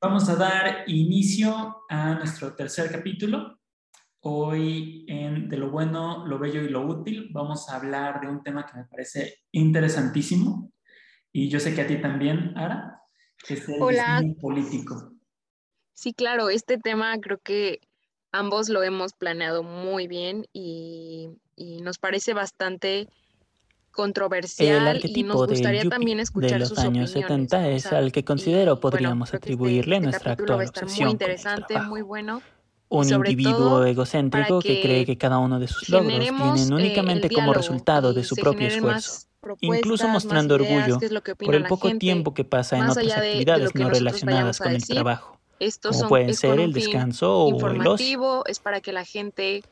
Vamos a dar inicio a nuestro tercer capítulo. Hoy en De lo bueno, lo bello y lo útil vamos a hablar de un tema que me parece interesantísimo y yo sé que a ti también, Ara, que es el Hola. político. Sí, claro, este tema creo que ambos lo hemos planeado muy bien y, y nos parece bastante controversial El y nos del gustaría también de escuchar los sus años opiniones. 70 o es sea, al que y, considero bueno, podríamos que este- atribuirle este nuestra a actual estar muy obsesión con el interesante, trabajo. muy bueno. Un individuo egocéntrico para que cree que que cada uno de sus logros vienen eh, únicamente el como resultado de y su propio esfuerzo, incluso mostrando ideas, orgullo que por el poco gente, tiempo que pasa en otras de- de actividades que no relacionadas con el decir. trabajo, Estos como son, pueden ser el descanso o el ocio. es para que la gente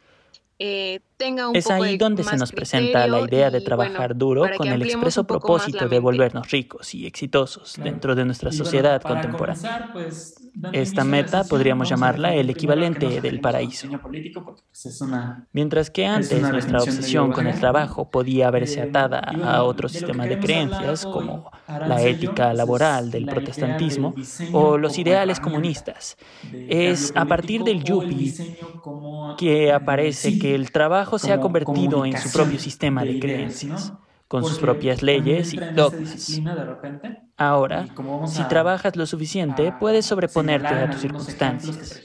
eh, tenga un Es poco ahí de donde se nos presenta la idea de trabajar bueno, duro con el expreso propósito de volvernos ricos y exitosos Claro. dentro de nuestra Y bueno, sociedad para contemporánea. comenzar, pues, Esta meta podríamos llamarla el equivalente del paraíso. pues, Mientras que Es antes nuestra obsesión con el trabajo podía verse Eh, atada y bueno, a otro sistema de creencias como la ética pues, laboral del protestantismo o los ideales comunistas. Es a partir del yuppie que eh, aparece que el trabajo se ha convertido en su propio sistema de, creencias, con sus propias leyes y dogmas. disciplina, de repente, Ahora, y si a- trabajas lo suficiente, a puedes sobreponerte a tus circunstancias.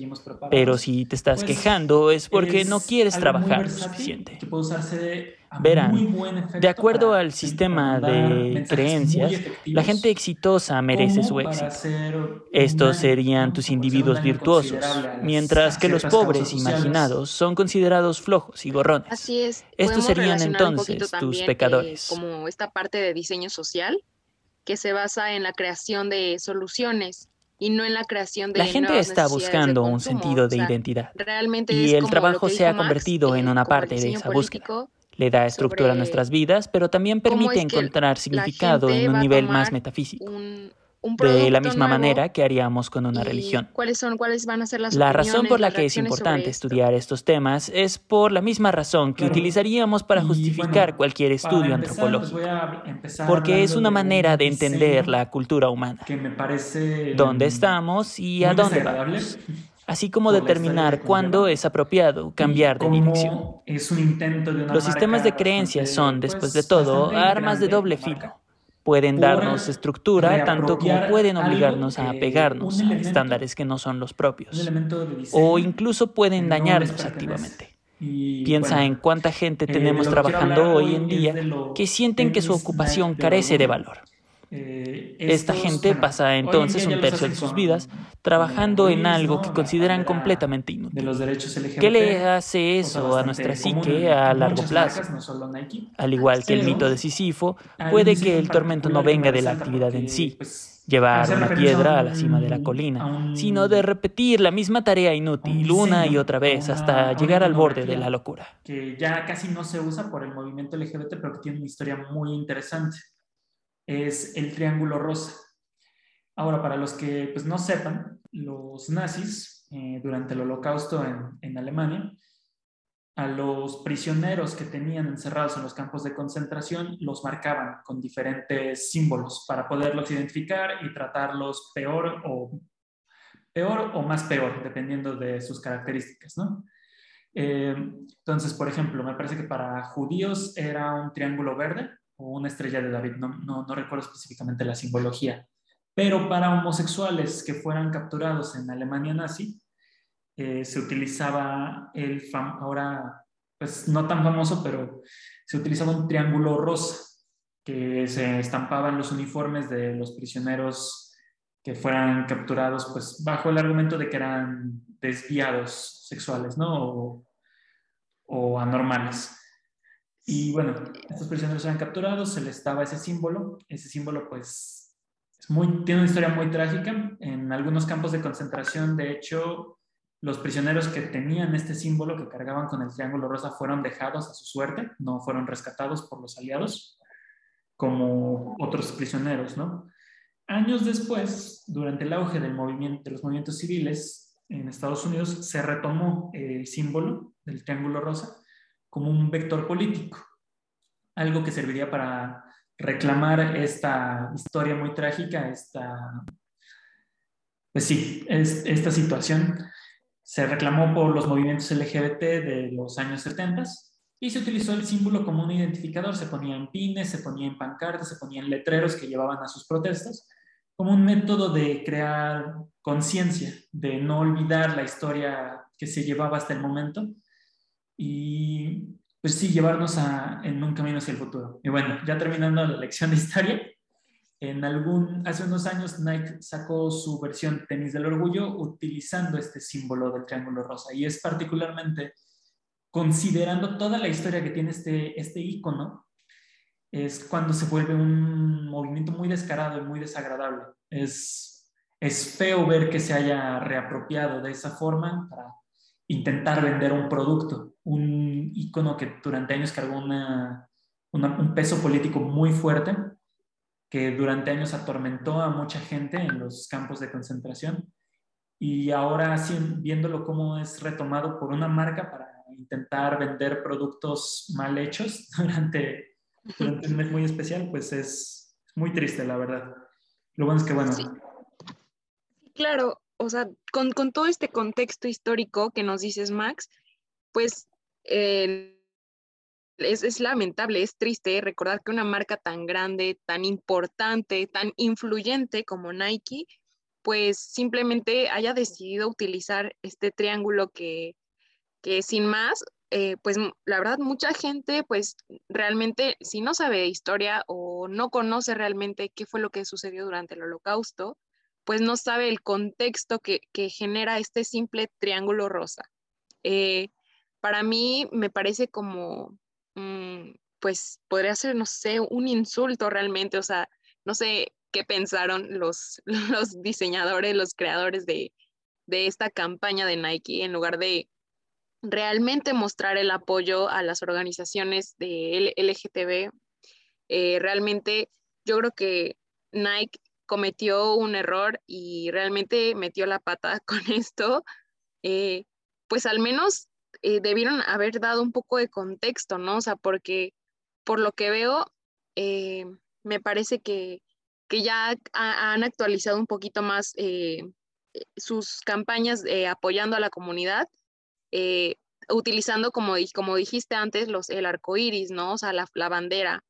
Pero si te estás pues, quejando es porque no es quieres trabajar lo suficiente. que puede usarse a Verán, De acuerdo al sistema de creencias, la gente exitosa merece su éxito. Estos serían tus individuos virtuosos, mientras que los pobres imaginados son considerados flojos y gorrones. Así es. Estos serían entonces tus eh, pecadores. como esta parte de diseño social que se basa en la creación de soluciones y no en la creación de La gente está buscando un sentido O de sea, identidad. Realmente y es el trabajo se ha Marx, convertido en eh, una como el parte de esa búsqueda. Le da estructura a nuestras vidas, pero también permite es que encontrar significado en un nivel más metafísico, un, un de la misma manera que haríamos con una religión. ¿Cuáles son, cuáles van a ser las La razón por la que es importante esto? estudiar estos temas es por la misma razón que Claro. utilizaríamos para Y, justificar bueno, cualquier estudio empezar, pues, antropológico, empezar porque es una de manera un de entender la cultura humana, que me parece dónde mm, estamos y a dónde vamos, así como determinar cuándo es apropiado cambiar de dirección. Los sistemas de creencias son, después de todo, armas de doble filo. Pueden darnos estructura tanto como pueden obligarnos a apegarnos a estándares que no son los propios, o incluso pueden no dañarnos activamente. Piensa en cuánta gente eh, tenemos trabajando hoy en día que sienten que su ocupación carece de valor. Eh, Esta gente pasa entonces un tercio de sus vidas trabajando en algo que consideran completamente inútil. ¿Qué le hace eso a nuestra psique a largo plazo? Al igual que el mito de Sísifo, puede que el tormento no venga de la actividad en sí, pues, llevar una piedra a la cima de la colina, sino de repetir la misma tarea inútil un una y otra vez hasta llegar al borde de la locura. que ya casi no se usa por el movimiento LGBT, pero que tiene una historia muy interesante. Es el triángulo rosa. Ahora, para los que pues, no sepan, los nazis, eh, durante el holocausto en, en Alemania, a los prisioneros que tenían encerrados en los campos de concentración los marcaban con diferentes símbolos para poderlos identificar y tratarlos peor o, peor o más peor, dependiendo de sus características, ¿no? Eh, entonces, por ejemplo, me parece que para judíos era un triángulo verde una estrella de David, no, no, no recuerdo específicamente la simbología, pero para homosexuales que fueran capturados en Alemania nazi, eh, se utilizaba el, ahora, pues no tan famoso, pero se utilizaba un triángulo rosa que se estampaba en los uniformes de los prisioneros que fueran capturados, pues bajo el argumento de que eran desviados sexuales, ¿no? O anormales. Y bueno, estos prisioneros eran capturados, se les daba ese símbolo, ese símbolo pues es muy, tiene una historia muy trágica. En algunos campos de concentración, de hecho, los prisioneros que tenían este símbolo, que cargaban con el triángulo rosa, fueron dejados a su suerte, no fueron rescatados por los aliados, como otros prisioneros, ¿no? Años después, durante el auge del movimiento, de los movimientos civiles en Estados Unidos, se retomó el símbolo del triángulo rosa como un vector político, algo que serviría para reclamar esta historia muy trágica, esta, pues sí, es, esta situación se reclamó por los movimientos LGBT de los años 70 y se utilizó el símbolo como un identificador. Se ponía en pines, se ponía en pancartas, se ponían letreros que llevaban a sus protestas como un método de crear conciencia, de no olvidar la historia que se llevaba hasta el momento y pues sí, llevarnos a, en un camino hacia el futuro. Y bueno, ya terminando la lección de historia, en algún, hace unos años Nike sacó su versión tenis del orgullo utilizando este símbolo del triángulo rosa y es particularmente considerando toda la historia que tiene este, este icono, es cuando se vuelve un movimiento muy descarado y muy desagradable. Es, es feo ver que se haya reapropiado de esa forma para intentar vender un producto, un icono que durante años cargó una, un peso político muy fuerte, que durante años atormentó a mucha gente en los campos de concentración y ahora viéndolo como es retomado por una marca para intentar vender productos mal hechos durante, durante un mes muy especial, pues es muy triste, la verdad. Lo bueno es que, bueno. Claro, o sea, con, todo este contexto histórico que nos dices, Max, pues eh, es, es, lamentable, es triste recordar que una marca tan grande, tan importante, tan influyente como Nike, pues simplemente haya decidido utilizar este triángulo que, que sin más, eh, pues la verdad mucha gente pues realmente si no sabe historia o no conoce realmente qué fue lo que sucedió durante el holocausto, pues no sabe el contexto que, genera este simple triángulo rosa. Eh, para mí me parece como, mm, pues podría ser, no sé, un insulto realmente, o sea, no sé qué pensaron los, los diseñadores, los creadores de, de esta campaña de Nike, en lugar de realmente mostrar el apoyo a las organizaciones de LGTB. Eh, realmente yo creo que Nike cometió un error y realmente metió la pata con esto. Eh, pues al menos eh, debieron haber dado un poco de contexto, ¿no? O sea, porque por lo que veo, me parece que, que ya han actualizado un poquito más sus campañas apoyando a la comunidad eh, utilizando, como, como dijiste antes, los, el arco iris, ¿no? O sea, la, bandera.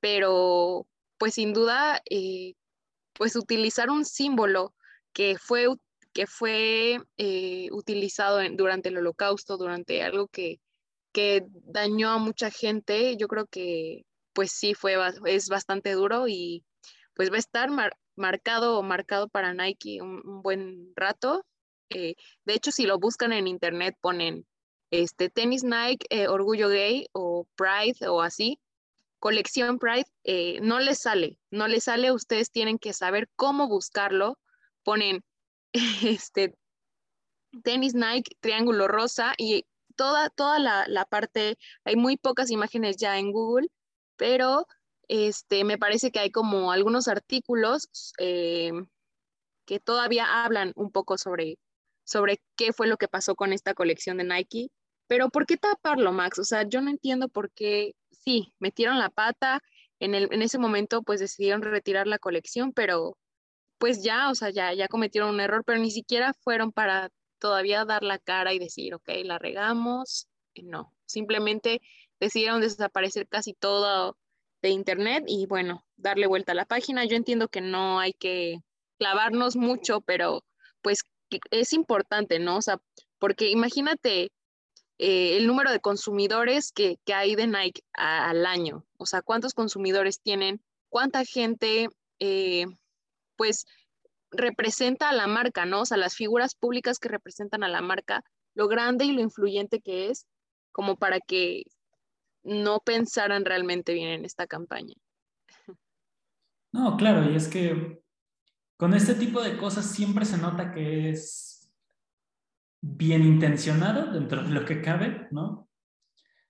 Pero, pues sin duda, eh, pues utilizar un símbolo que fue, que fue eh, utilizado durante el holocausto, durante algo que, que dañó a mucha gente, yo creo que pues sí fue, es bastante duro y pues va a estar marcado marcado para Nike un buen rato. Eh, de hecho, si lo buscan en internet, ponen este, tenis Nike, eh, Orgullo Gay o Pride o así, colección Pride, eh, no les sale, no les sale, ustedes tienen que saber cómo buscarlo. Ponen este, tenis Nike, triángulo rosa y toda, toda la, parte, hay muy pocas imágenes ya en Google, pero este, me parece que hay como algunos artículos que todavía hablan un poco sobre, sobre qué fue lo que pasó con esta colección de Nike. Pero ¿por qué taparlo, Max? O sea, yo no entiendo por qué, sí, metieron la pata, en, el, en ese momento pues decidieron retirar la colección, pero pues ya, o sea, ya, ya cometieron un error, pero ni siquiera fueron para todavía dar la cara y decir, ok, la regamos. No, simplemente decidieron desaparecer casi todo de internet y bueno, darle vuelta a la página. Yo entiendo que no hay que clavarnos mucho, pero pues es importante, ¿no? O sea, porque imagínate eh, el número de consumidores que, hay de Nike al año, o sea, cuántos consumidores tienen, cuánta gente, eh, pues, representa a la marca, ¿no? O sea, las figuras públicas que representan a la marca, lo grande y lo influyente que es, como para que no pensaran realmente bien en esta campaña. No, claro, y es que con este tipo de cosas siempre se nota que es bien intencionado dentro de lo que cabe, ¿no? O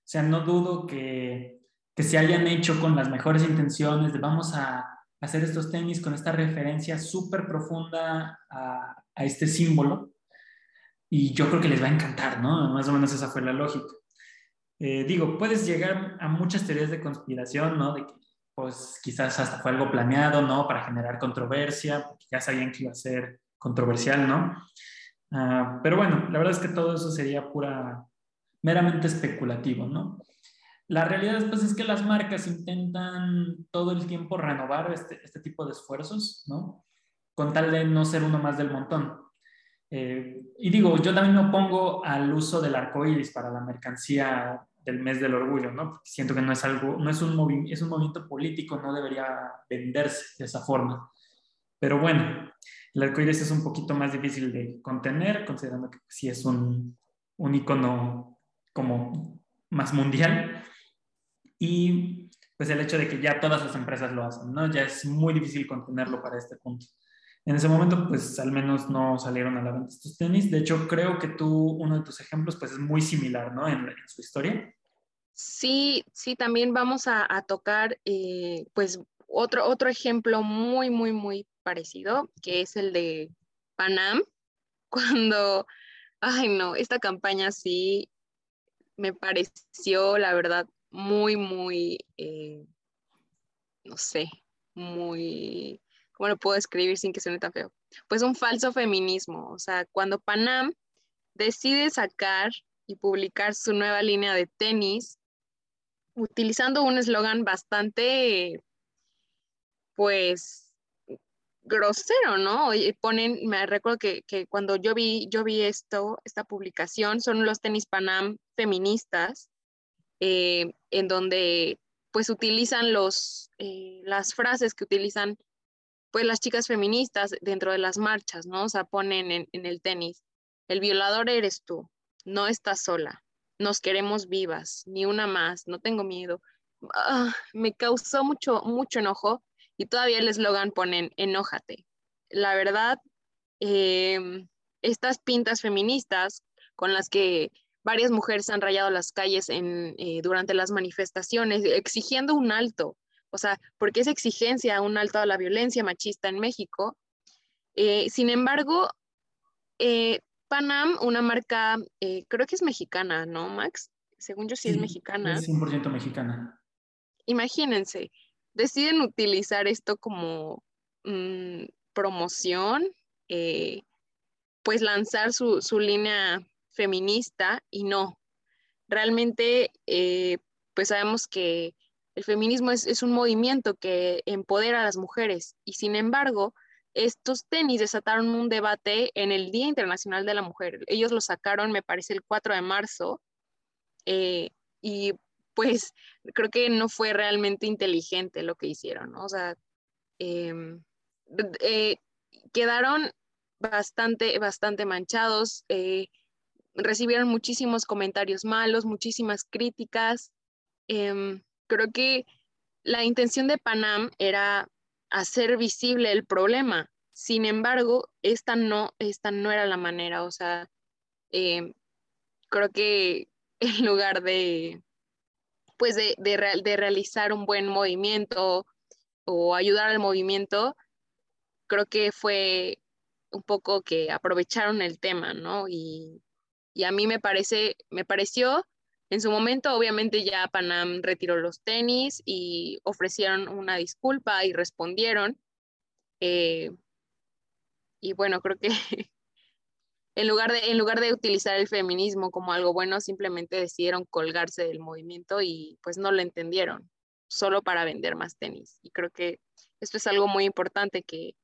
sea, no dudo que, se hayan hecho con las mejores intenciones de vamos a hacer estos tenis con esta referencia súper profunda a, este símbolo. Y yo creo que les va a encantar, ¿no? Más o menos esa fue la lógica. Eh, digo, puedes llegar a muchas teorías de conspiración, ¿no? De que pues quizás hasta fue algo planeado, ¿no? Para generar controversia, porque ya sabían que iba a ser controversial, ¿no? Ah, pero bueno, la verdad es que todo eso sería pura, meramente especulativo, ¿no? La realidad pues, es que las marcas intentan todo el tiempo renovar este, este tipo de esfuerzos, ¿no? Con tal de no ser uno más del montón. Eh, y digo, yo también me opongo al uso del arco iris para la mercancía del mes del orgullo, ¿no? Porque siento que no es algo, no es un, es un movimiento político, no debería venderse de esa forma. Pero bueno, el arco iris es un poquito más difícil de contener, considerando que sí es un, un icono como más mundial. Y pues el hecho de que ya todas las empresas lo hacen, ¿no? Ya es muy difícil contenerlo para este punto. En ese momento, pues al menos no salieron a la venta estos tenis. De hecho, creo que tú, uno de tus ejemplos, pues es muy similar, ¿no? En, su historia. Sí, sí, también vamos a, tocar, eh, pues, otro, otro ejemplo muy, muy, muy parecido, que es el de Panam, cuando, ay no, esta campaña sí me pareció, la verdad, muy, muy, eh, no sé, muy ¿cómo lo puedo escribir sin que suene tan feo? Pues un falso feminismo. O sea, cuando Panam decide sacar y publicar su nueva línea de tenis, utilizando un eslogan bastante, pues, grosero, ¿no? Y ponen, me recuerdo que, cuando yo vi, yo vi esto, esta publicación, son los tenis Panam feministas, eh, en donde pues utilizan los, eh, las frases que utilizan pues las chicas feministas dentro de las marchas, ¿no? O sea, ponen en, el tenis, el violador eres tú, no estás sola, nos queremos vivas, ni una más, no tengo miedo. Ah, me causó mucho, mucho enojo y todavía el eslogan ponen, enójate. La verdad, em, estas pintas feministas con las que varias mujeres han rayado las calles en, eh, durante las manifestaciones exigiendo un alto, o sea, porque es exigencia un alto a la violencia machista en México. Eh, sin embargo, eh, Panam, una marca, eh, creo que es mexicana, ¿no, Max? Según yo sí, es mexicana. Es 100% mexicana. Imagínense, deciden utilizar esto como mm, promoción, pues lanzar su, su, línea feminista y no. Realmente, pues sabemos que el feminismo es, un movimiento que empodera a las mujeres y sin embargo, estos tenis desataron un debate en el Día Internacional de la Mujer. Ellos lo sacaron, me parece, el 4 de marzo eh, y pues creo que no fue realmente inteligente lo que hicieron, ¿no? O sea, em, eh, quedaron bastante, bastante manchados, eh, recibieron muchísimos comentarios malos, muchísimas críticas. Em, creo que la intención de Panam era hacer visible el problema. Sin embargo, esta no, esta no era la manera. O sea, eh, creo que en lugar de, pues de, de, realizar un buen movimiento o ayudar al movimiento, creo que fue un poco que aprovecharon el tema, ¿no? Y, y a mí me parece, me pareció en su momento, obviamente, ya Panam retiró los tenis y ofrecieron una disculpa y respondieron. Eh, y bueno, creo que en lugar, de, en lugar de utilizar el feminismo como algo bueno, simplemente decidieron colgarse del movimiento y pues no lo entendieron, solo para vender más tenis. Y creo que esto es algo muy importante que,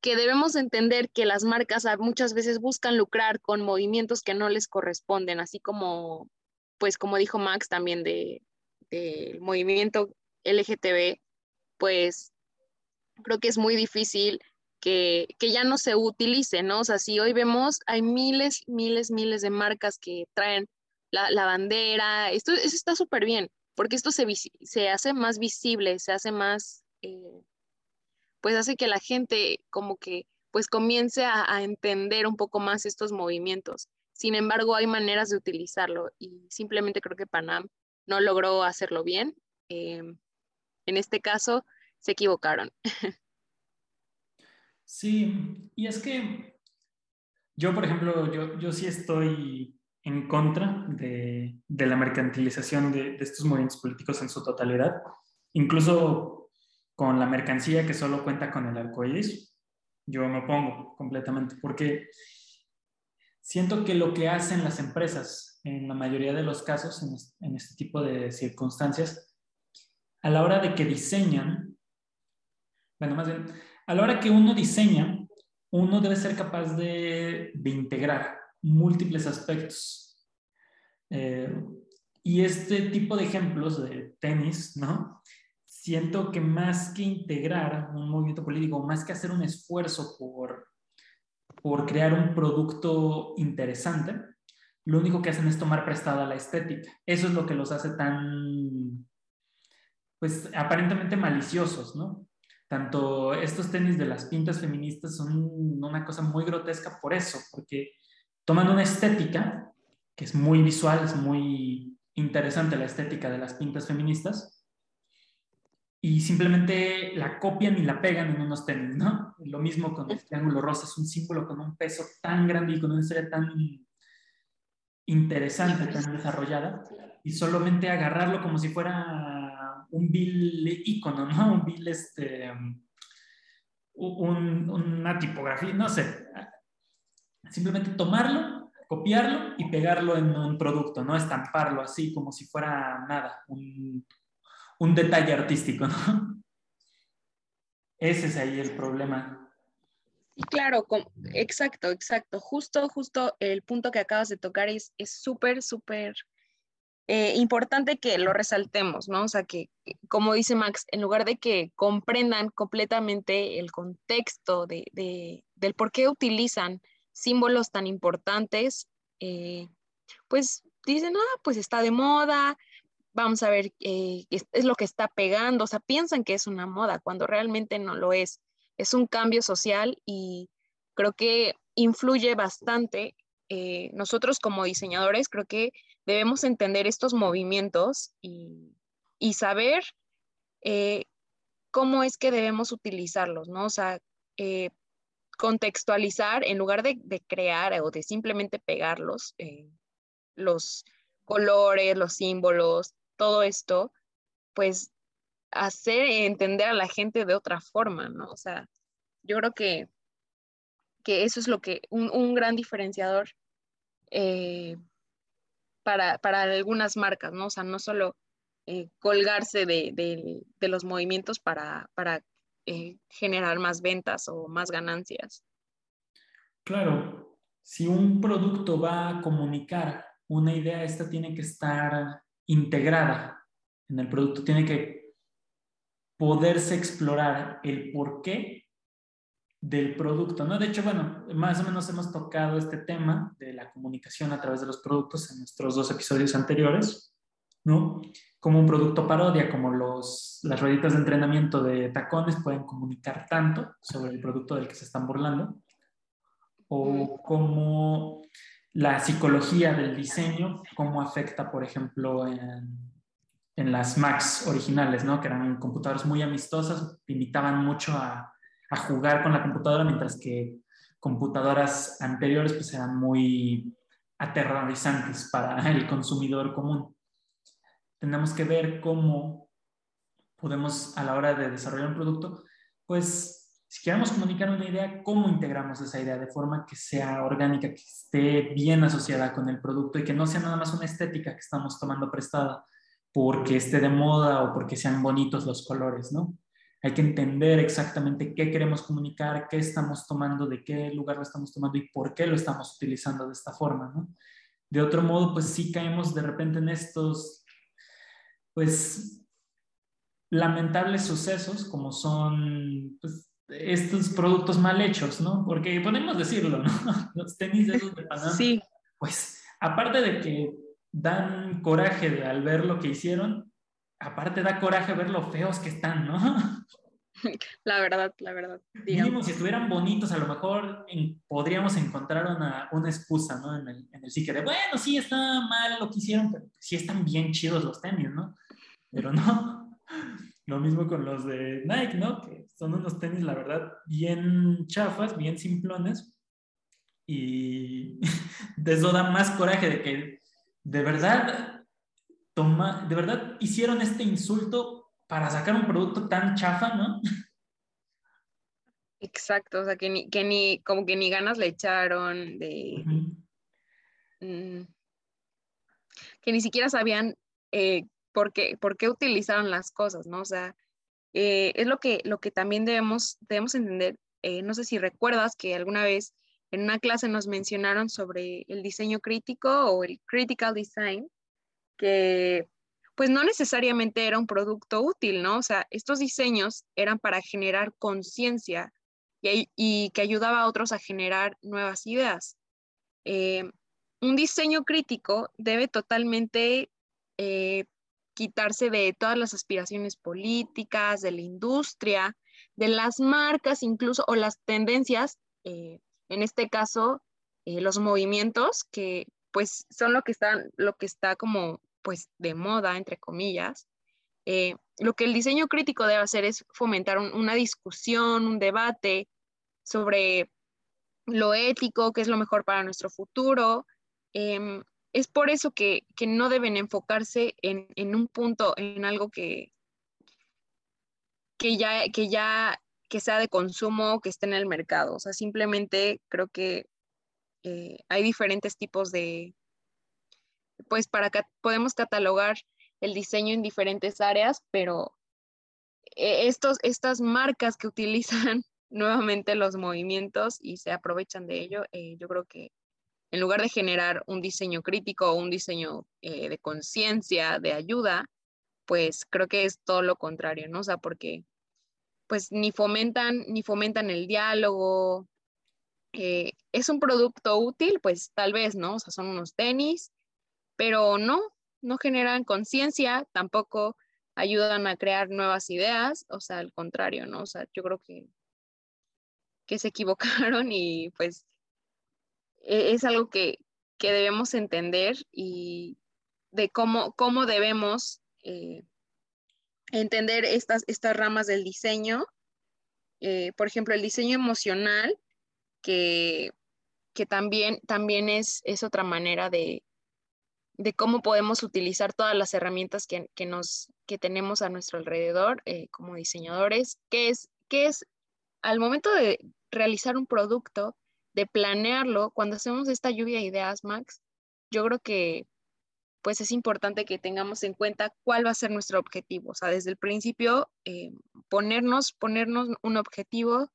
que debemos entender que las marcas muchas veces buscan lucrar con movimientos que no les corresponden, así como pues como dijo Max también del de movimiento LGTB, pues creo que es muy difícil que, ya no se utilice, ¿no? O sea, si hoy vemos, hay miles, miles, miles de marcas que traen la, bandera, esto, eso está súper bien, porque esto se, se, hace más visible, se hace más, eh, pues hace que la gente como que pues comience a, entender un poco más estos movimientos. Sin embargo, hay maneras de utilizarlo y simplemente creo que Panam no logró hacerlo bien. Em, en este caso, se equivocaron. Sí, y es que yo, por ejemplo, yo, yo sí estoy en contra de, de la mercantilización de, de, estos movimientos políticos en su totalidad, incluso con la mercancía que solo cuenta con el arco iris. yo me opongo completamente, porque siento que lo que hacen las empresas en la mayoría de los casos, en, en este tipo de circunstancias, a la hora de que diseñan, bueno, más bien, a la hora que uno diseña, uno debe ser capaz de, integrar múltiples aspectos. Eh, y este tipo de ejemplos de tenis, ¿no? Siento que más que integrar un movimiento político, más que hacer un esfuerzo por, por crear un producto interesante, lo único que hacen es tomar prestada la estética. Eso es lo que los hace tan, pues aparentemente maliciosos, ¿no? Tanto estos tenis de las pintas feministas son una cosa muy grotesca por eso, porque toman una estética que es muy visual, es muy interesante la estética de las pintas feministas, y simplemente la copian y la pegan en unos tenis, ¿no? Lo mismo con el triángulo rosa, es un símbolo con un peso tan grande y con una historia tan interesante, tan desarrollada, y solamente agarrarlo como si fuera un vil icono, ¿no? Un vil, este, un, una tipografía, no sé. Simplemente tomarlo, copiarlo y pegarlo en un producto, ¿no? Estamparlo así como si fuera nada, un, un detalle artístico, ¿no? Ese es ahí el problema. Y claro, exacto, exacto. Justo, justo el punto que acabas de tocar es súper, súper eh, importante que lo resaltemos, ¿no? O sea, que, como dice Max, en lugar de que comprendan completamente el contexto de, de, del por qué utilizan símbolos tan importantes, eh, pues dicen, ah, pues está de moda, vamos a ver, eh, es, es, lo que está pegando, o sea, piensan que es una moda cuando realmente no lo es. Es un cambio social y creo que influye bastante. Eh, nosotros como diseñadores creo que debemos entender estos movimientos y, y saber eh, cómo es que debemos utilizarlos, ¿no? O sea, eh, contextualizar en lugar de, crear o de simplemente pegarlos, eh, los colores, los símbolos, todo esto, pues hacer entender a la gente de otra forma, ¿no? O sea, yo creo que, que eso es lo que, un, un gran diferenciador eh, para, para, algunas marcas, ¿no? O sea, no solo eh, colgarse de, de, los movimientos para, para eh, generar más ventas o más ganancias. Claro, si un producto va a comunicar una idea, esta tiene que estar integrada en el producto, tiene que poderse explorar el porqué del producto, ¿no? De hecho, bueno, más o menos hemos tocado este tema de la comunicación a través de los productos en nuestros dos episodios anteriores, ¿no? Como un producto parodia, como los, las rueditas de entrenamiento de tacones pueden comunicar tanto sobre el producto del que se están burlando, o como la psicología del diseño, cómo afecta, por ejemplo, en, en las Macs originales, ¿no? Que eran computadoras muy amistosas, invitaban mucho a, a, jugar con la computadora, mientras que computadoras anteriores pues eran muy aterrorizantes para el consumidor común. Tenemos que ver cómo podemos, a la hora de desarrollar un producto, pues si queremos comunicar una idea, cómo integramos esa idea de forma que sea orgánica, que esté bien asociada con el producto y que no sea nada más una estética que estamos tomando prestada porque esté de moda o porque sean bonitos los colores, ¿no? Hay que entender exactamente qué queremos comunicar, qué estamos tomando, de qué lugar lo estamos tomando y por qué lo estamos utilizando de esta forma, ¿no? De otro modo, pues sí caemos de repente en estos, pues, lamentables sucesos como son, pues, estos productos mal hechos, ¿no? Porque podemos decirlo, ¿no? Los tenis de esos de Panamá, sí. pues, aparte de que dan coraje al ver lo que hicieron, aparte da coraje ver lo feos que están, ¿no? La verdad, la verdad. Digamos. si estuvieran bonitos, a lo mejor en, podríamos encontrar una, una excusa, ¿no? En el, en el psique de, bueno, sí, está mal lo que hicieron, pero sí están bien chidos los tenis, ¿no? Pero no. Lo mismo con los de Nike, ¿no? Que son unos tenis, la verdad, bien chafas, bien simplones. Y eso da más coraje de que de verdad, toma, de verdad hicieron este insulto para sacar un producto tan chafa, ¿no? Exacto, o sea, que ni, que ni, como que ni ganas le echaron de, mm, que ni siquiera sabían eh, por qué, por qué utilizaron las cosas, ¿no? O sea, eh, es lo que, lo que también debemos, debemos entender. Eh, no sé si recuerdas que alguna vez en una clase nos mencionaron sobre el diseño crítico o el critical design, que pues no necesariamente era un producto útil, ¿no? O sea, estos diseños eran para generar conciencia y, que ayudaba a otros a generar nuevas ideas. Eh, un diseño crítico debe totalmente eh, quitarse de todas las aspiraciones políticas, de la industria, de las marcas incluso, o las tendencias, eh, en este caso, los movimientos que pues son lo que está, lo que está como pues de moda, entre comillas. Eh, lo que el diseño crítico debe hacer es fomentar un- una discusión, un debate sobre lo ético, qué es lo mejor para nuestro futuro. Em, es por eso que, que no deben enfocarse en, en un punto, en algo que, que ya, que ya que sea de consumo, que esté en el mercado. O sea, simplemente creo que eh, hay diferentes tipos de, pues para que podemos catalogar el diseño en diferentes áreas, pero eh, estos, estas marcas que utilizan nuevamente los movimientos y se aprovechan de ello, eh, yo creo que en lugar de generar un diseño crítico o un diseño eh, de conciencia, de ayuda, pues creo que es todo lo contrario, ¿no? O sea, porque pues ni fomentan, ni fomentan el diálogo. eh, es un producto útil, pues tal vez, ¿no? O sea, son unos tenis, pero no, no generan conciencia, tampoco ayudan a crear nuevas ideas, o sea, al contrario, ¿no? O sea, yo creo que, que se equivocaron y pues e- es algo que, que debemos entender y de cómo, cómo debemos eh, entender estas, estas ramas del diseño. Eh, por ejemplo, el diseño emocional, que, que también, también es, es otra manera de, de cómo podemos utilizar todas las herramientas que, que nos, que tenemos a nuestro alrededor eh, como diseñadores, que es, que es al momento de realizar un producto, de planearlo, cuando hacemos esta lluvia de ideas, Max, yo creo que pues es importante que tengamos en cuenta cuál va a ser nuestro objetivo. O sea, desde el principio, eh, ponernos, ponernos un objetivo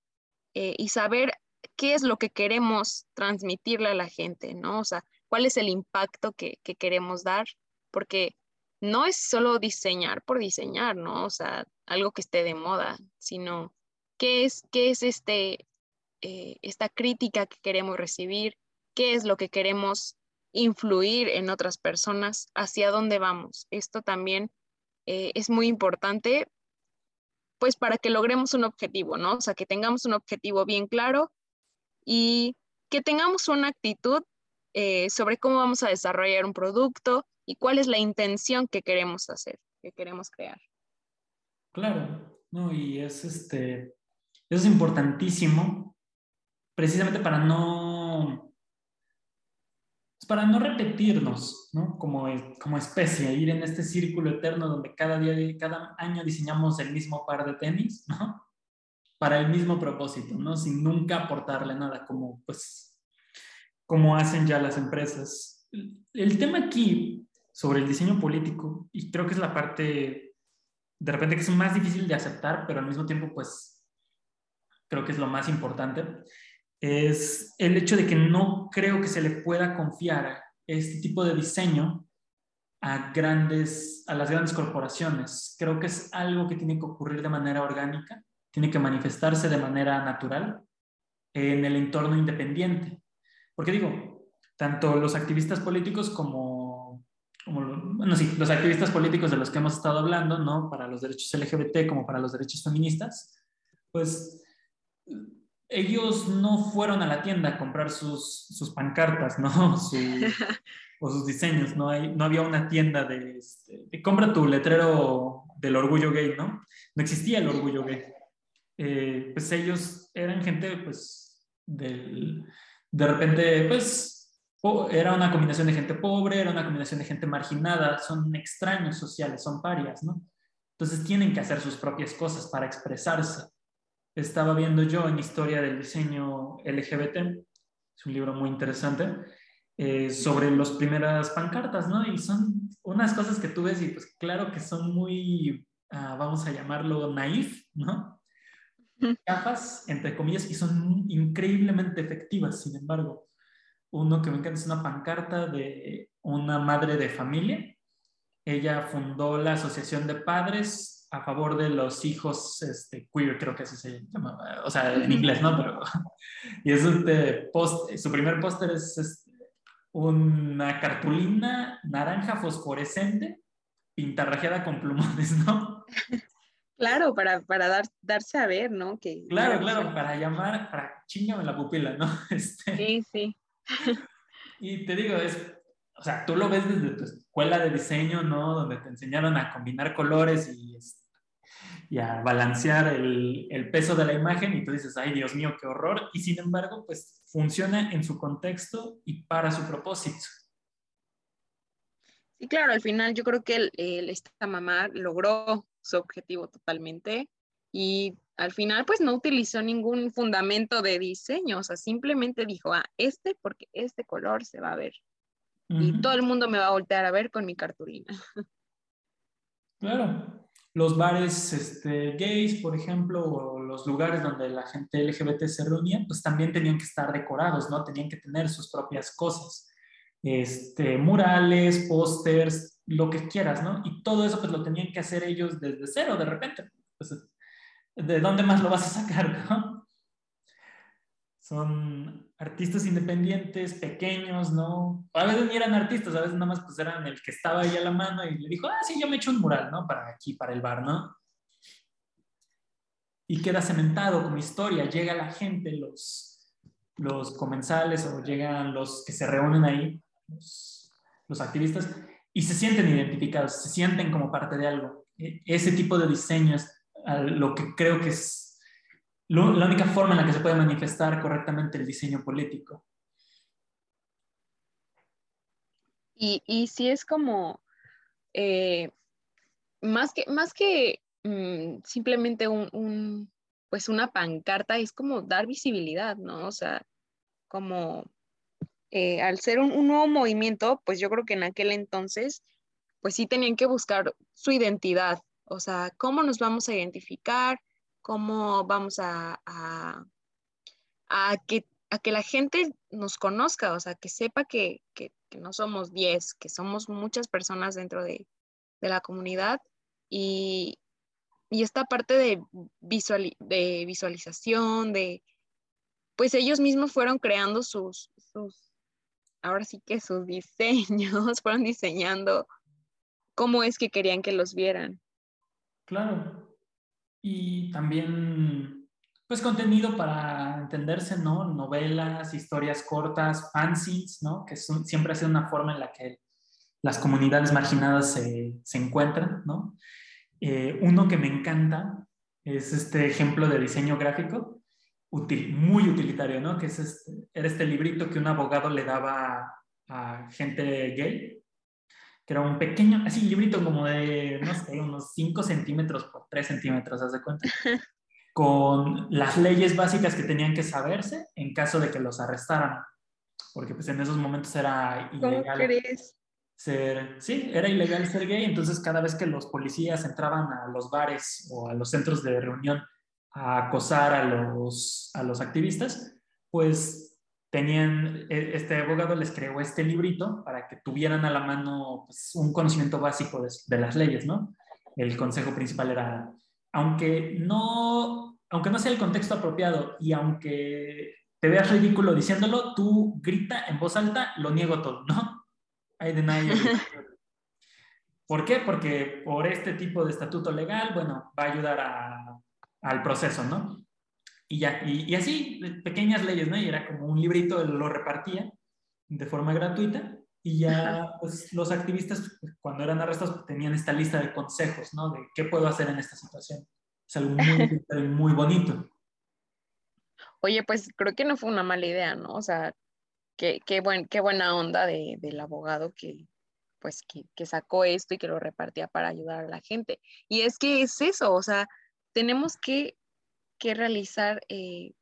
eh, y saber qué es lo que queremos transmitirle a la gente, ¿no? O sea, cuál es el impacto que, que queremos dar, porque no es solo diseñar por diseñar, ¿no? O sea, algo que esté de moda, sino qué es, qué es este, eh, esta crítica que queremos recibir, qué es lo que queremos influir en otras personas, hacia dónde vamos. Esto también eh, es muy importante, pues para que logremos un objetivo, ¿no? O sea, que tengamos un objetivo bien claro y que tengamos una actitud eh, sobre cómo vamos a desarrollar un producto y cuál es la intención que queremos hacer, que queremos crear. Claro, no, y es este, eso es importantísimo, precisamente para no, pues para no repetirnos, ¿no? Como, como especie, ir en este círculo eterno donde cada día, cada año diseñamos el mismo par de tenis, ¿no? Para el mismo propósito, ¿no? Sin nunca aportarle nada, como pues, como hacen ya las empresas. El tema aquí sobre el diseño político, y creo que es la parte de repente que es más difícil de aceptar, pero al mismo tiempo, pues, creo que es lo más importante, es el hecho de que no creo que se le pueda confiar este tipo de diseño a grandes, a las grandes corporaciones. Creo que es algo que tiene que ocurrir de manera orgánica, tiene que manifestarse de manera natural en el entorno independiente. Porque digo, tanto los activistas políticos como como, bueno, sí, los activistas políticos de los que hemos estado hablando, ¿no? Para los derechos LGBT como para los derechos feministas, pues ellos no fueron a la tienda a comprar sus, sus pancartas, ¿no? Su, o sus diseños, ¿no? Hay, no había una tienda de, este, de, compra tu letrero del orgullo gay, ¿no? No existía el orgullo gay. Eh, pues ellos eran gente, pues, del, de repente, pues, era una combinación de gente pobre, era una combinación de gente marginada, son extraños sociales, son parias, ¿no? Entonces tienen que hacer sus propias cosas para expresarse. estaba viendo yo en Historia del Diseño LGBT, es un libro muy interesante, eh, sobre las primeras pancartas, ¿no? Y son unas cosas que tú ves y pues claro que son muy, ah, vamos a llamarlo naif, ¿no? Capas, entre comillas, y son increíblemente efectivas, sin embargo. Uno que me encanta es una pancarta de una madre de familia. Ella fundó la Asociación de Padres a favor de los hijos este, queer, creo que así se llama, o sea, en inglés, ¿no? Pero, y es este post, su primer póster es, es una cartulina naranja fosforescente pintarrajeada con plumones, ¿no? Claro, para, para dar, darse a ver, ¿no? Que, claro, claro, para llamar, para chingame la pupila, ¿no? Este, sí, sí. Y te digo, es, o sea, tú lo ves desde tu escuela de diseño, ¿no? Donde te enseñaron a combinar colores y, y a balancear el, el peso de la imagen y tú dices, ay, Dios mío, qué horror. Y sin embargo, pues funciona en su contexto y para su propósito. Sí, claro, al final yo creo que el, esta mamá logró su objetivo totalmente y al final pues no utilizó ningún fundamento de diseño, o sea, simplemente dijo, ah, este porque este color se va a ver y todo el mundo me va a voltear a ver con mi cartulina. Claro, los bares este, gays, por ejemplo, o los lugares donde la gente LGBT se reunía, pues también tenían que estar decorados, ¿no? Tenían que tener sus propias cosas, este, murales, pósters, lo que quieras, ¿no? Y todo eso pues lo tenían que hacer ellos desde cero, de repente. Pues, ¿De dónde más lo vas a sacar, no? Son artistas independientes, pequeños, ¿no? A veces ni eran artistas, a veces nada más pues eran el que estaba ahí a la mano y le dijo, ah, sí, yo me echo un mural, ¿no? Para aquí, para el bar, ¿no? Y queda cementado como historia, llega la gente, los, los comensales o llegan los que se reúnen ahí, los, activistas, y se sienten identificados, se sienten como parte de algo. E, ese tipo de diseño es lo que creo que es la única forma en la que se puede manifestar correctamente el diseño político. Y, y sí es como, eh, más que, más que mm, simplemente un, pues una pancarta, es como dar visibilidad, ¿no? O sea, como eh, al ser un, un, nuevo movimiento, pues yo creo que en aquel entonces, pues sí tenían que buscar su identidad, o sea, ¿cómo nos vamos a identificar? cómo vamos a, a, que, a que la gente nos conozca, o sea, que sepa que, que, no somos 10, que somos muchas personas dentro de, de la comunidad. Y, y, esta parte de, visual, de visualización, de, pues ellos mismos fueron creando sus, sus, ahora sí que sus diseños, fueron diseñando cómo es que querían que los vieran. Claro, y también, pues contenido para entenderse, ¿no? Novelas, historias cortas, fanzines, ¿no? Que siempre ha sido una forma en la que las comunidades marginadas se, se encuentran, ¿no? Eh, uno que me encanta es este ejemplo de diseño gráfico, muy utilitario, ¿no? Que es este, era este librito que un abogado le daba a gente gay que era un pequeño, así, librito como de, no sé, unos 5 centímetros por 3 centímetros, haz de cuenta, con las leyes básicas que tenían que saberse en caso de que los arrestaran, porque pues en esos momentos era ilegal. Ser, sí, era ilegal ser gay, entonces cada vez que los policías entraban a los bares o a los centros de reunión a acosar a los, a los activistas, pues tenían, e, este abogado les creó este librito para que tuvieran a la mano pues, un conocimiento básico de, las leyes, ¿no? El consejo principal era, aunque no, aunque no sea el contexto apropiado y aunque te veas ridículo diciéndolo, tú grita en voz alta, lo niego todo, ¿no? I deny ¿Por qué? Porque por este tipo de estatuto legal, bueno, va a ayudar a, al proceso, ¿no? Y ya, y, así, pequeñas leyes, ¿no? Y era como un librito, lo repartía de forma gratuita y ya pues, los activistas cuando eran arrestados tenían esta lista de consejos, ¿no? De qué puedo hacer en esta situación. Es algo muy, muy bonito. Oye, pues creo que no fue una mala idea, ¿no? O sea, qué, qué, buen, qué buena onda de, del abogado que, pues, que, que sacó esto y que lo repartía para ayudar a la gente. Y es que es eso, o sea, tenemos que que realizar eh,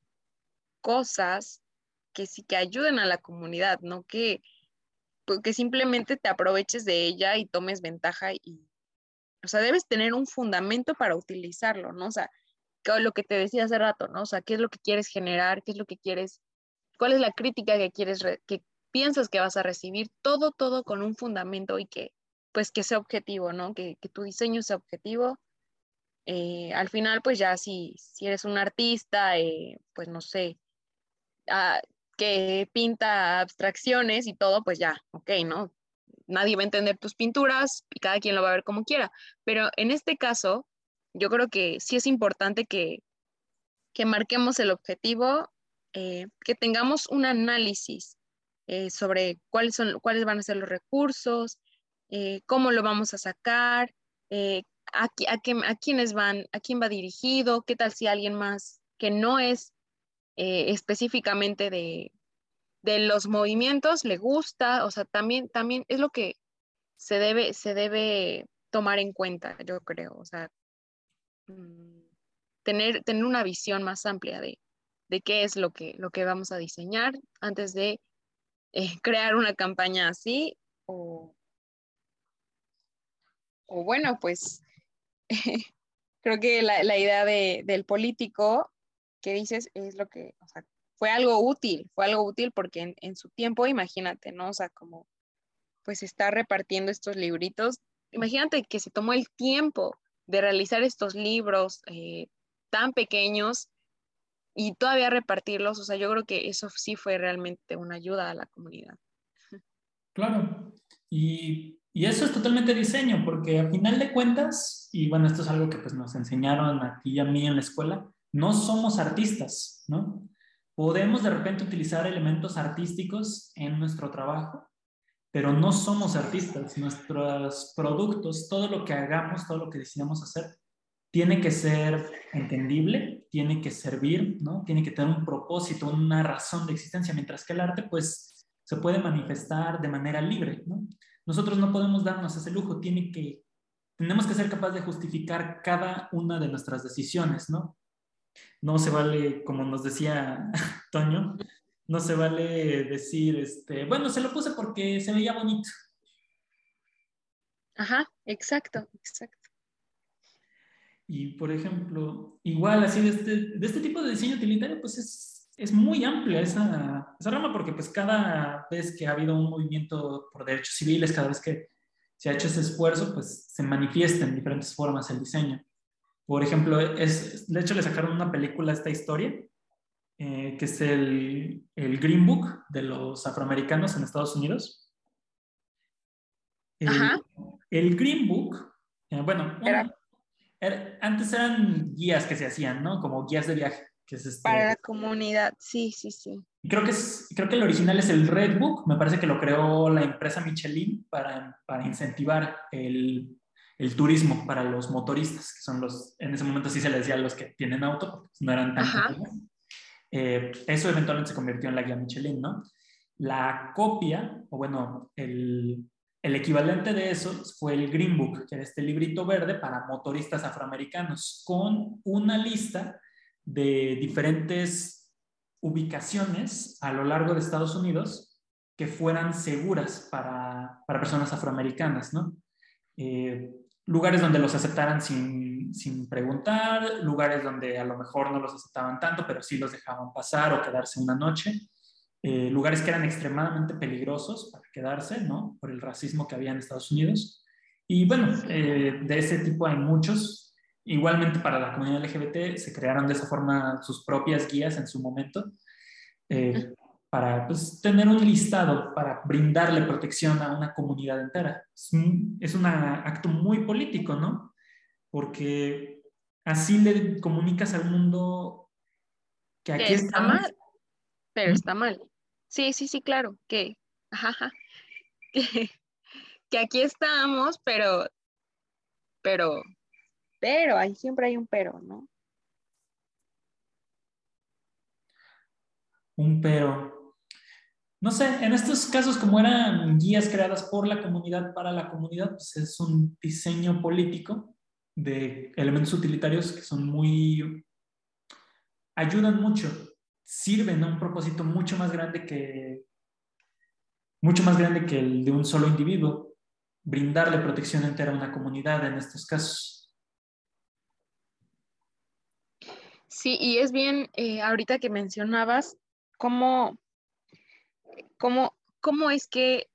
cosas que sí que ayuden a la comunidad, no que, pues, que simplemente te aproveches de ella y tomes ventaja y, o sea, debes tener un fundamento para utilizarlo, ¿no? O sea, lo que te decía hace rato, ¿no? O sea, qué es lo que quieres generar, qué es lo que quieres, cuál es la crítica que quieres, que piensas que vas a recibir, todo, todo con un fundamento y que, pues, que sea objetivo, ¿no? Que, que tu diseño sea objetivo. Eh, al final, pues ya si, si eres un artista, eh, pues no sé, ah, que pinta abstracciones y todo, pues ya, ok, ¿no? Nadie va a entender tus pinturas y cada quien lo va a ver como quiera. Pero en este caso, yo creo que sí es importante que, que marquemos el objetivo, eh, que tengamos un análisis sobre cuáles, son, cuáles van a ser los recursos, cómo lo vamos a sacar, a, a, a, quiénes van, a quién va dirigido, qué tal si alguien más que no es específicamente de, de, los movimientos le gusta, o sea, también, también es lo que se debe, se debe tomar en cuenta, yo creo, o sea, Mm, tener, tener una visión más amplia de, de qué es lo que, lo que vamos a diseñar antes de eh, crear una campaña así o, o bueno, pues creo que la, la idea de, del político que dices es lo que, fue algo útil, fue algo útil porque en, en, su tiempo, imagínate, ¿no? O sea, como pues está repartiendo estos libritos, imagínate que se tomó el tiempo de realizar estos libros eh, tan pequeños y todavía repartirlos, o sea, yo creo que eso sí fue realmente una ayuda a la comunidad. Claro, y, y eso es totalmente diseño, porque a final de cuentas, y bueno, esto es algo que pues nos enseñaron aquí y a mí en la escuela, no somos artistas, ¿no? Podemos de repente utilizar elementos artísticos en nuestro trabajo, pero no somos artistas. Nuestros productos, todo lo que hagamos, todo lo que decidamos hacer, tiene que ser entendible, tiene que servir, ¿no? Tiene que tener un propósito, una razón de existencia, mientras que el arte, pues, se puede manifestar de manera libre, ¿no? Nosotros no podemos darnos ese lujo, tiene que, tenemos que ser capaces de justificar cada una de nuestras decisiones, ¿no? No se vale, como nos decía Toño, no se vale decir, este, bueno, se lo puse porque se veía bonito. Ajá, exacto, exacto. Y por ejemplo, igual así de este, de este tipo de diseño utilitario, pues es, es muy amplia esa, esa, rama, porque pues cada vez que ha habido un movimiento por derechos civiles, cada vez que se ha hecho ese esfuerzo, pues se manifiesta en diferentes formas el diseño. Por ejemplo, es, de hecho le sacaron una película a esta historia, eh, que es el, el, Green Book de los afroamericanos en Estados Unidos. El, Ajá. el Green Book, eh, bueno, era, era, antes eran guías que se hacían, ¿no? Como guías de viaje. Que es este, Para la comunidad, sí, sí, sí. Creo que, es, creo que el original es el Red Book, me parece que lo creó la empresa Michelin para, para incentivar el, el turismo para los motoristas, que son los, en ese momento sí se les decía a los que tienen auto, porque no eran tan eh, eso eventualmente se convirtió en la guía Michelin, ¿no? La copia, o bueno, el, el, equivalente de eso fue el Green Book, que era este librito verde para motoristas afroamericanos, con una lista de diferentes ubicaciones a lo largo de Estados Unidos que fueran seguras para, para personas afroamericanas, ¿no? Eh, lugares donde los aceptaran sin, sin, preguntar, lugares donde a lo mejor no los aceptaban tanto, pero sí los dejaban pasar o quedarse una noche, eh, lugares que eran extremadamente peligrosos para quedarse, ¿no? Por el racismo que había en Estados Unidos. Y bueno, eh, de ese tipo hay muchos. Igualmente para la comunidad LGBT se crearon de esa forma sus propias guías en su momento. Eh, para pues, tener un listado, para brindarle protección a una comunidad entera. Es un, es un acto muy político, ¿no? Porque así le comunicas al mundo que aquí que está estamos. mal, pero está mal. Sí, sí, sí, claro, que, ajá, que, que aquí estamos, pero, pero, pero, ahí siempre hay un pero, ¿no? Un pero. No sé, en estos casos, como eran guías creadas por la comunidad para la comunidad, pues es un diseño político de elementos utilitarios que son muy, ayudan mucho, sirven a un propósito mucho más grande que mucho más grande que el de un solo individuo, brindarle protección entera a una comunidad en estos casos. Sí, y es bien, eh, ahorita que mencionabas, cómo, cómo, cómo es que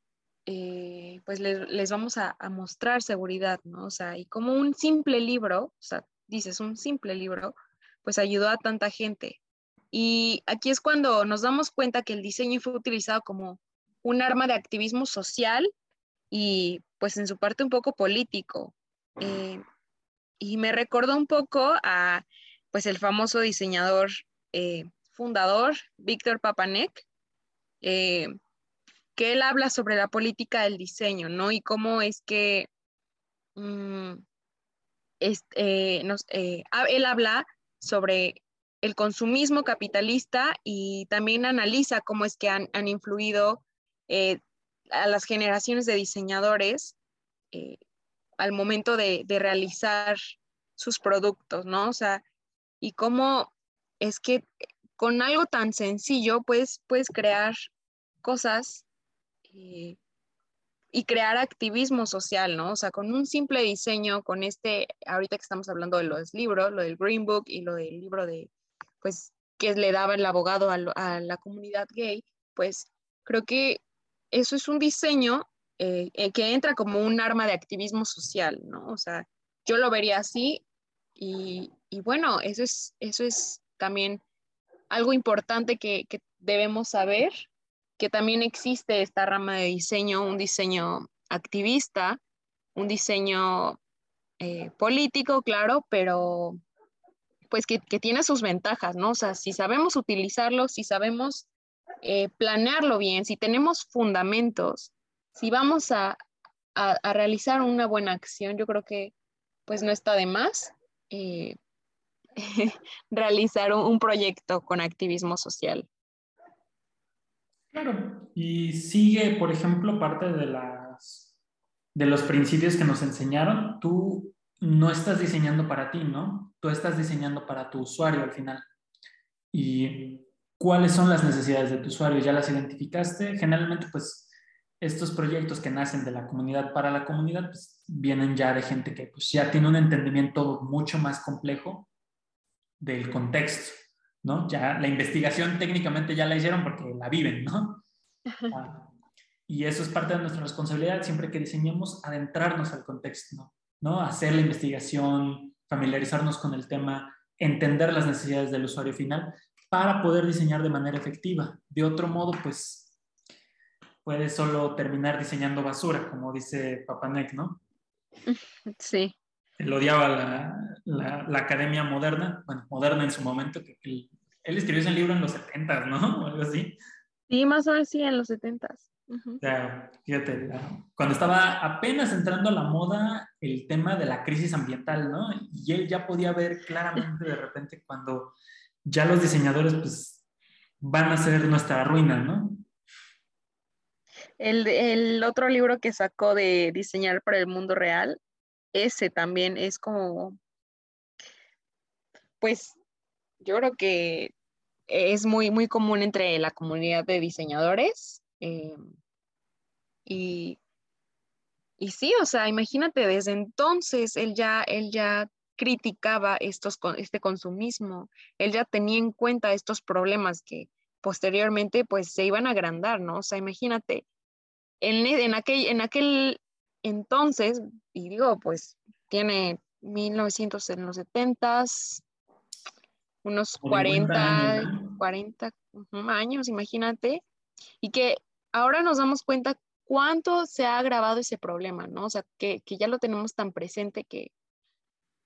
eh, pues les, les vamos a, a, mostrar seguridad, ¿no? O sea, y como un simple libro, o sea, dices un simple libro, pues ayudó a tanta gente. Y aquí es cuando nos damos cuenta que el diseño fue utilizado como un arma de activismo social y pues en su parte un poco político. Eh, y me recordó un poco a pues el famoso diseñador eh, fundador, Víctor Papanek, eh, que él habla sobre la política del diseño, ¿no? Y cómo es que este, nos, él habla sobre el consumismo capitalista y también analiza cómo es que han, han influido a las generaciones de diseñadores al momento de, de, realizar sus productos, ¿no? O sea, y cómo es que con algo tan sencillo puedes, puedes crear cosas eh, y crear activismo social, ¿no? O sea, con un simple diseño, con este, ahorita que estamos hablando de los libros, lo del Green Book y lo del libro de, pues, que le daba el abogado a, la comunidad gay, pues creo que eso es un diseño eh, eh, que entra como un arma de activismo social, ¿no? O sea, yo lo vería así y, bueno, eso es, eso es también algo importante que, que, debemos saber, que también existe esta rama de diseño, un diseño activista, un diseño eh, político, claro, pero pues que, que, tiene sus ventajas, ¿no? O sea, si sabemos utilizarlo, si sabemos eh, planearlo bien, si tenemos fundamentos, si vamos a, a, a, realizar una buena acción, yo creo que pues no está de más eh, realizar un, un, proyecto con activismo social. Claro, y sigue, por ejemplo, parte de, las, de los principios que nos enseñaron. Tú no estás diseñando para ti, ¿no? Tú estás diseñando para tu usuario al final. Y cuáles son las necesidades de tu usuario, ya las identificaste. Generalmente, pues, estos proyectos que nacen de la comunidad para la comunidad, pues, vienen ya de gente que pues, ya tiene un entendimiento mucho más complejo del contexto, ¿no? Ya la investigación técnicamente ya la hicieron porque la viven, ¿no? Ah, y eso es parte de nuestra responsabilidad siempre que diseñemos, adentrarnos al contexto, ¿no? Hacer la investigación, familiarizarnos con el tema, entender las necesidades del usuario final para poder diseñar de manera efectiva. De otro modo, pues puedes solo terminar diseñando basura, como dice Papanek, ¿no? Sí. Él odiaba la, la, la academia moderna, bueno, moderna en su momento, que él, él, escribió ese libro en los 70, ¿no? O algo así. Sí, más o menos sí, en los 70. Uh -huh. O sea, fíjate, cuando estaba apenas entrando a la moda el tema de la crisis ambiental, ¿no? Y él ya podía ver claramente de repente cuando ya los diseñadores pues van a ser nuestra ruina, ¿no? El, el, otro libro que sacó de diseñar para el mundo real, ese también es como, pues yo creo que es muy, muy común entre la comunidad de diseñadores. Eh, y, y sí, o sea, imagínate, desde entonces él ya, él ya criticaba estos, este consumismo, él ya tenía en cuenta estos problemas que posteriormente pues se iban a agrandar, ¿no? O sea, imagínate, en, en, aquel, en aquel entonces, y digo, pues tiene 1900 en los 70s, unos 40, años, ¿no? 40 años, imagínate, y que ahora nos damos cuenta cuánto se ha agravado ese problema, ¿no? O sea, que, que ya lo tenemos tan presente que,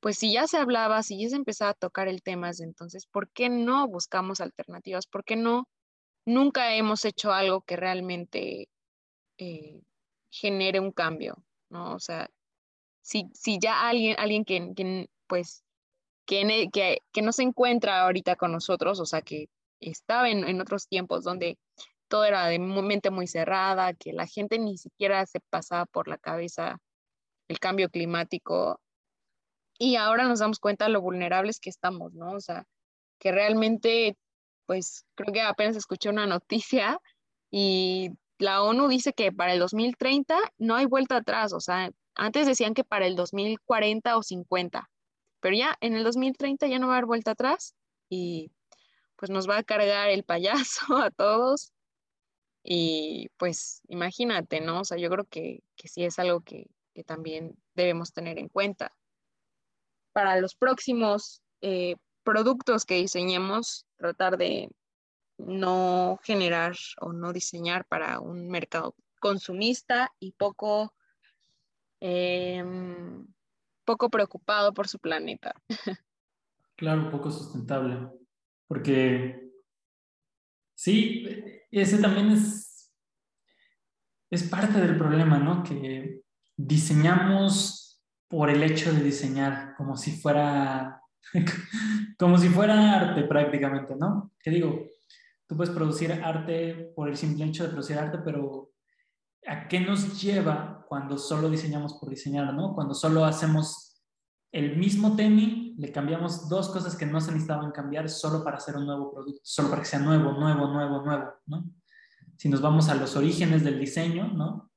pues si ya se hablaba, si ya se empezaba a tocar el tema desde entonces, ¿por qué no buscamos alternativas? ¿Por qué no nunca hemos hecho algo que realmente eh, genere un cambio? ¿no? O sea, si, si ya alguien, alguien que, que pues, que, que, que, no se encuentra ahorita con nosotros, o sea, que estaba en, en otros tiempos donde todo era de mente muy cerrada, que la gente ni siquiera se pasaba por la cabeza el cambio climático, y ahora nos damos cuenta de lo vulnerables que estamos, ¿no? O sea, que realmente, pues creo que apenas escuché una noticia y la ONU dice que para el 2030 no hay vuelta atrás, o sea, antes decían que para el 2040 o 50, pero ya en el 2030 ya no va a haber vuelta atrás y pues nos va a cargar el payaso a todos. Y pues imagínate, ¿no? O sea, yo creo que, que sí es algo que, que también debemos tener en cuenta. Para los próximos eh, productos que diseñemos, tratar de no generar o no diseñar para un mercado consumista y poco, em, poco preocupado por su planeta. Claro, poco sustentable. Porque sí, ese también es, es parte del problema, ¿no? Que diseñamos por el hecho de diseñar, como si fuera, como si fuera arte prácticamente, ¿no? Que digo, tú puedes producir arte por el simple hecho de producir arte, pero ¿a qué nos lleva cuando solo diseñamos por diseñar, ¿no? Cuando solo hacemos el mismo tenis, le cambiamos dos cosas que no se necesitaban cambiar solo para hacer un nuevo producto, solo para que sea nuevo, nuevo, nuevo, nuevo, ¿no? Si nos vamos a los orígenes del diseño, ¿no?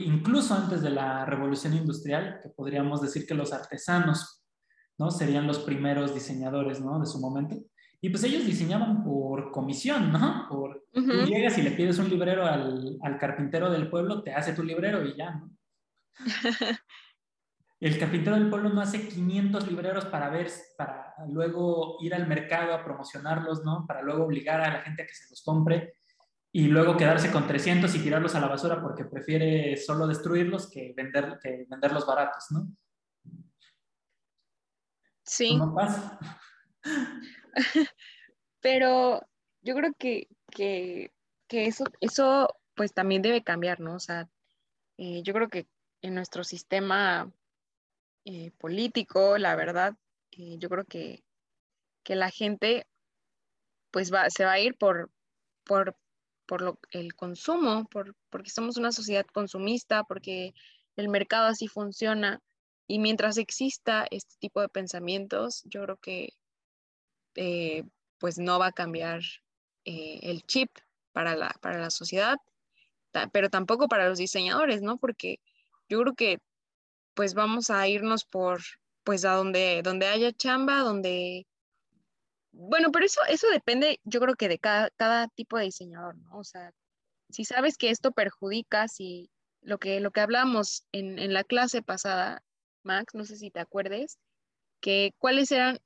incluso antes de la revolución industrial, que podríamos decir que los artesanos, ¿no? Serían los primeros diseñadores, ¿no? De su momento. Y pues ellos diseñaban por comisión, ¿no? Por, Tú llegas y le pides un librero al, al, carpintero del pueblo, te hace tu librero y ya, ¿no? El carpintero del pueblo no hace 500 libreros para ver, para luego ir al mercado a promocionarlos, ¿no? Para luego obligar a la gente a que se los compre y luego quedarse con 300 y tirarlos a la basura porque prefiere solo destruirlos que, vender, que venderlos baratos, ¿no? Sí. No pasa. Pero yo creo que, que, que, eso, eso pues también debe cambiar, ¿no? O sea, eh, yo creo que en nuestro sistema eh, político, la verdad, eh, yo creo que, que, la gente pues va, se va a ir por, por, por lo, el consumo, por, porque somos una sociedad consumista, porque el mercado así funciona. Y mientras exista este tipo de pensamientos, yo creo que eh, pues no va a cambiar el chip para la, para la sociedad, pero tampoco para los diseñadores, ¿no? Porque yo creo que pues vamos a irnos por, pues a donde, donde haya chamba, donde... Bueno, pero eso, eso depende, yo creo que de cada, cada tipo de diseñador, ¿no? O sea, si sabes que esto perjudica, si lo que, lo que hablamos en, en la clase pasada, Max, no sé si te acuerdes, que cuáles eran,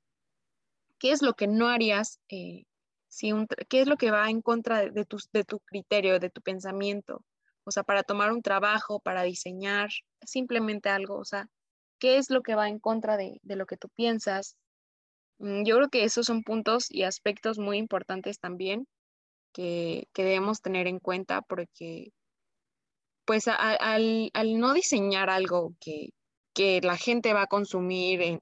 qué es lo que no harías, eh, si un, qué es lo que va en contra de, de, tu, de tu criterio, de tu pensamiento, o sea, para tomar un trabajo, para diseñar, simplemente algo, o sea, ¿qué es lo que va en contra de, de lo que tú piensas? Mm, yo creo que esos son puntos y aspectos muy importantes también que, que debemos tener en cuenta porque, pues, al, al, no diseñar algo que, que, la gente va a consumir en,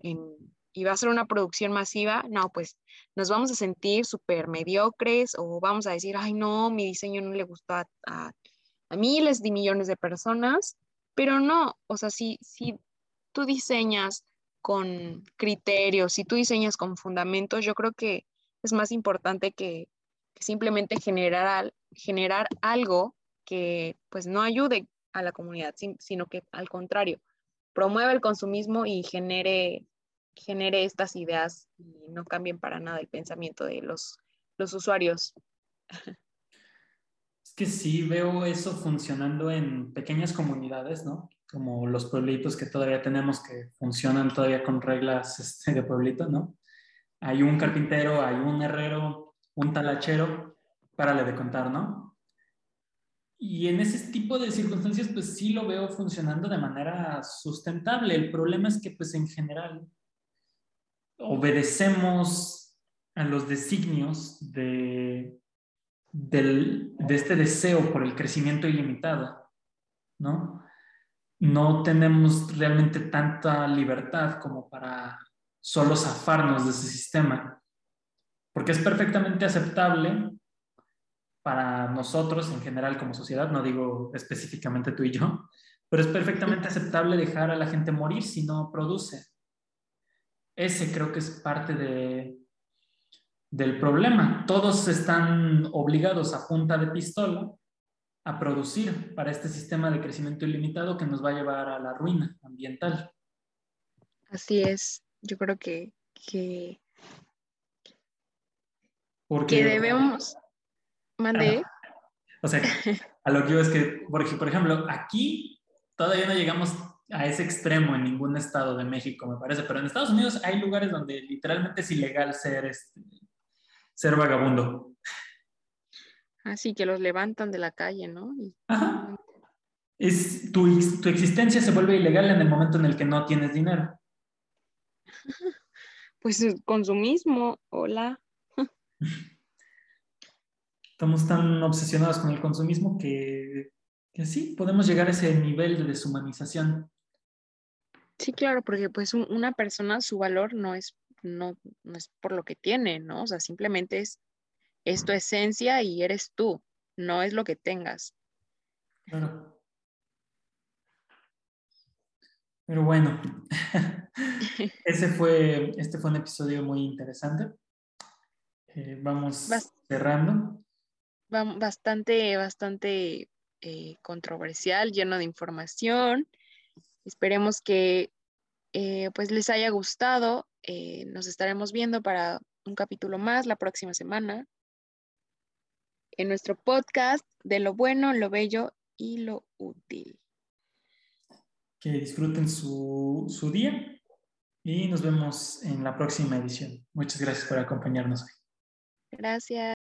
y va a ser una producción masiva, no, pues nos vamos a sentir súper mediocres o vamos a decir, ay, no, mi diseño no le gustó a, a miles de millones de personas, pero no, o sea, si, si tú diseñas con criterios, si tú diseñas con fundamentos, yo creo que es más importante que, que simplemente generar, generar algo que pues no ayude a la comunidad, sino que al contrario, promueva el consumismo y genere, genere estas ideas y no cambien para nada el pensamiento de los, los usuarios. Es que sí veo eso funcionando en pequeñas comunidades, ¿no? Como los pueblitos que todavía tenemos que funcionan todavía con reglas este, de pueblito, ¿no? Hay un carpintero, hay un herrero, un talachero, párale de contar, ¿no? Y en ese tipo de circunstancias, pues sí lo veo funcionando de manera sustentable. El problema es que, pues en general, obedecemos a los designios de del, de este deseo por el crecimiento ilimitado, ¿no? No tenemos realmente tanta libertad como para solo zafarnos de ese sistema, porque es perfectamente aceptable para nosotros en general como sociedad, no digo específicamente tú y yo, pero es perfectamente aceptable dejar a la gente morir si no produce. Ese creo que es parte de, del problema. Todos están obligados a punta de pistola a producir para este sistema de crecimiento ilimitado que nos va a llevar a la ruina ambiental. Así es. Yo creo que, que, Porque, que debemos. Mande. o sea, a lo que yo es que, por, por ejemplo, aquí todavía no llegamos a ese extremo en ningún estado de México, me parece, pero en Estados Unidos hay lugares donde literalmente es ilegal ser, este, ser vagabundo. Así que los levantan de la calle, ¿no? Y- Ajá. Es, tu, tu existencia se vuelve ilegal en el momento en el que no tienes dinero. Pues consumismo, hola. Estamos tan obsesionados con el consumismo que, que sí, podemos llegar a ese nivel de deshumanización. Sí, claro, porque pues un- una persona, su valor no es, no, no es por lo que tiene, ¿no? O sea, simplemente es, es tu esencia y eres tú, no es lo que tengas. Claro. Pero bueno, ese fue, este fue un episodio muy interesante. Eh, vamos cerrando. Ba- Bastante, bastante eh, controversial, lleno de información. Esperemos que eh, pues les haya gustado. Eh, nos estaremos viendo para un capítulo más la próxima semana en nuestro podcast de lo bueno, lo bello y lo útil. Que disfruten su, su día y nos vemos en la próxima edición. Muchas gracias por acompañarnos hoy. Gracias.